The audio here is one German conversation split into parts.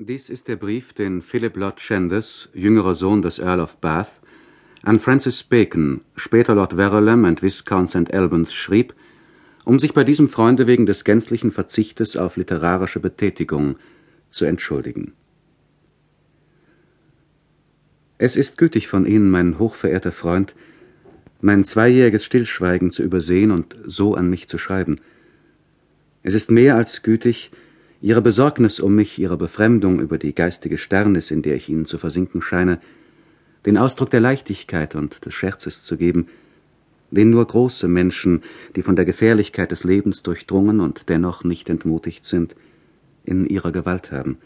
Dies ist der Brief, den Philip Lord Chandos, jüngerer Sohn des Earl of Bath, an Francis Bacon, später Lord Verulam und Viscount St. Albans, schrieb, um sich bei diesem Freunde wegen des gänzlichen Verzichtes auf literarische Betätigung zu entschuldigen. Es ist gütig von Ihnen, mein hochverehrter Freund, mein zweijähriges Stillschweigen zu übersehen und so an mich zu schreiben. Es ist mehr als gütig, Ihre Besorgnis um mich, Ihre Befremdung über die geistige Sternis, in der ich Ihnen zu versinken scheine, den Ausdruck der Leichtigkeit und des Scherzes zu geben, den nur große Menschen, die von der Gefährlichkeit des Lebens durchdrungen und dennoch nicht entmutigt sind, in ihrer Gewalt haben.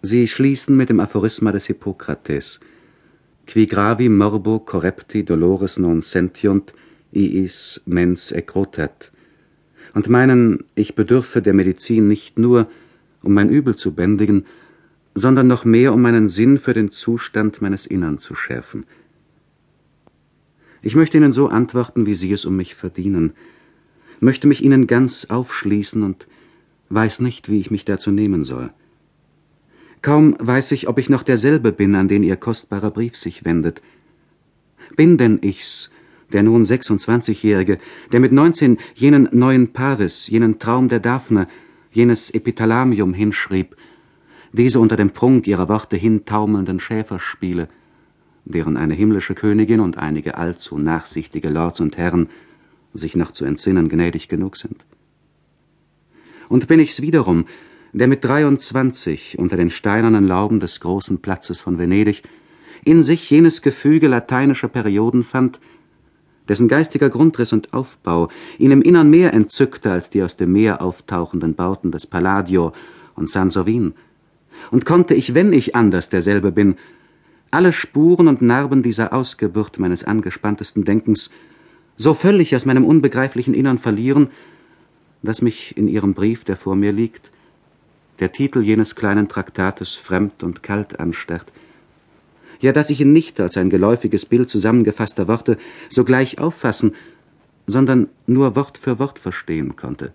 Sie schließen mit dem Aphorisma des Hippokrates Qui gravi morbo correpti dolores non sentiunt, iis mens ecrotat und meinen, ich bedürfe der Medizin nicht nur, um mein Übel zu bändigen, sondern noch mehr, um meinen Sinn für den Zustand meines Innern zu schärfen. Ich möchte Ihnen so antworten, wie Sie es um mich verdienen, möchte mich Ihnen ganz aufschließen und weiß nicht, wie ich mich dazu nehmen soll. Kaum weiß ich, ob ich noch derselbe bin, an den Ihr kostbarer Brief sich wendet. Bin denn ich's, der nun 26-Jährige, der mit 19 jenen neuen Paris, jenen Traum der Daphne, jenes Epithalamium hinschrieb, diese unter dem Prunk ihrer Worte hintaumelnden Schäferspiele, deren eine himmlische Königin und einige allzu nachsichtige Lords und Herren sich noch zu entsinnen gnädig genug sind. Und bin ich's wiederum, der mit 23 unter den steinernen Lauben des großen Platzes von Venedig in sich jenes Gefüge lateinischer Perioden fand, dessen geistiger Grundriss und Aufbau ihn im Innern mehr entzückte als die aus dem Meer auftauchenden Bauten des Palladio und Sansovin. Und konnte ich, wenn ich anders derselbe bin, alle Spuren und Narben dieser Ausgeburt meines angespanntesten Denkens so völlig aus meinem unbegreiflichen Innern verlieren, dass mich in Ihrem Brief, der vor mir liegt, der Titel jenes kleinen Traktates fremd und kalt anstarrt, ja dass ich ihn nicht als ein geläufiges Bild zusammengefasster Worte sogleich auffassen, sondern nur Wort für Wort verstehen konnte,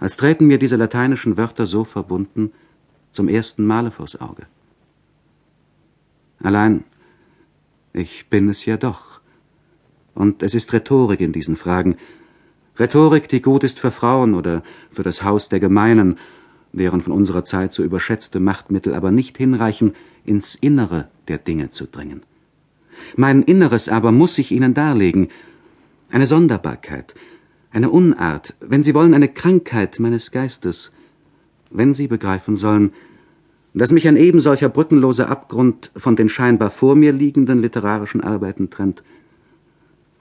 als träten mir diese lateinischen Wörter so verbunden zum ersten Male vors Auge. Allein, ich bin es ja doch. Und es ist Rhetorik in diesen Fragen. Rhetorik, die gut ist für Frauen oder für das Haus der Gemeinen, deren von unserer Zeit so überschätzte Machtmittel aber nicht hinreichen, ins Innere der Dinge zu dringen. Mein Inneres aber muss ich Ihnen darlegen, eine Sonderbarkeit, eine Unart, wenn Sie wollen, eine Krankheit meines Geistes, wenn Sie begreifen sollen, dass mich ein ebensolcher brückenloser Abgrund von den scheinbar vor mir liegenden literarischen Arbeiten trennt,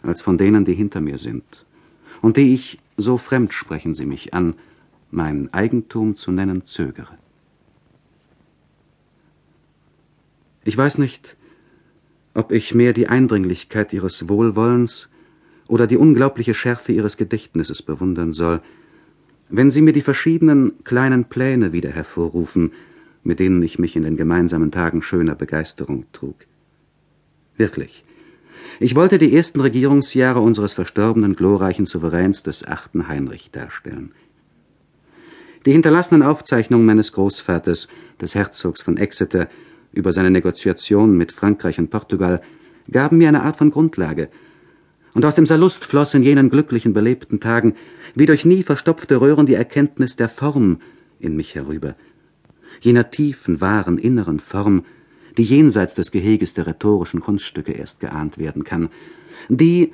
als von denen, die hinter mir sind, und die ich, so fremd sprechen Sie mich an, mein Eigentum zu nennen zögere. Ich weiß nicht, ob ich mehr die Eindringlichkeit ihres Wohlwollens oder die unglaubliche Schärfe ihres Gedächtnisses bewundern soll, wenn sie mir die verschiedenen kleinen Pläne wieder hervorrufen, mit denen ich mich in den gemeinsamen Tagen schöner Begeisterung trug. Wirklich, ich wollte die ersten Regierungsjahre unseres verstorbenen glorreichen Souveräns des achten Heinrich darstellen. Die hinterlassenen Aufzeichnungen meines Großvaters, des Herzogs von Exeter, über seine Negoziation mit Frankreich und Portugal gaben mir eine Art von Grundlage. Und aus dem Salust floss in jenen glücklichen, belebten Tagen wie durch nie verstopfte Röhren die Erkenntnis der Form in mich herüber. Jener tiefen, wahren, inneren Form, die jenseits des Geheges der rhetorischen Kunststücke erst geahnt werden kann. Die,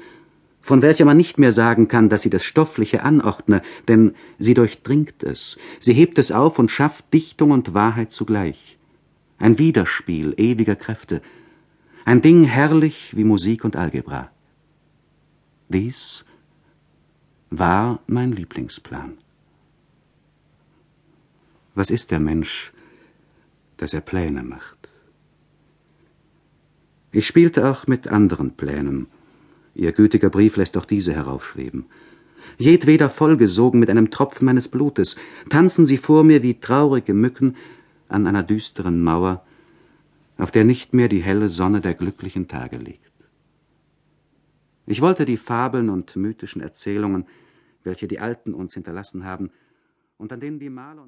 von welcher man nicht mehr sagen kann, dass sie das Stoffliche anordne, denn sie durchdringt es, sie hebt es auf und schafft Dichtung und Wahrheit zugleich ein Widerspiel ewiger Kräfte, ein Ding herrlich wie Musik und Algebra. Dies war mein Lieblingsplan. Was ist der Mensch, dass er Pläne macht? Ich spielte auch mit anderen Plänen. Ihr gütiger Brief lässt auch diese heraufschweben. Jedweder vollgesogen mit einem Tropfen meines Blutes, tanzen sie vor mir wie traurige Mücken an einer düsteren Mauer, auf der nicht mehr die helle Sonne der glücklichen Tage liegt. Ich wollte die Fabeln und mythischen Erzählungen, welche die Alten uns hinterlassen haben, und an denen die Maler und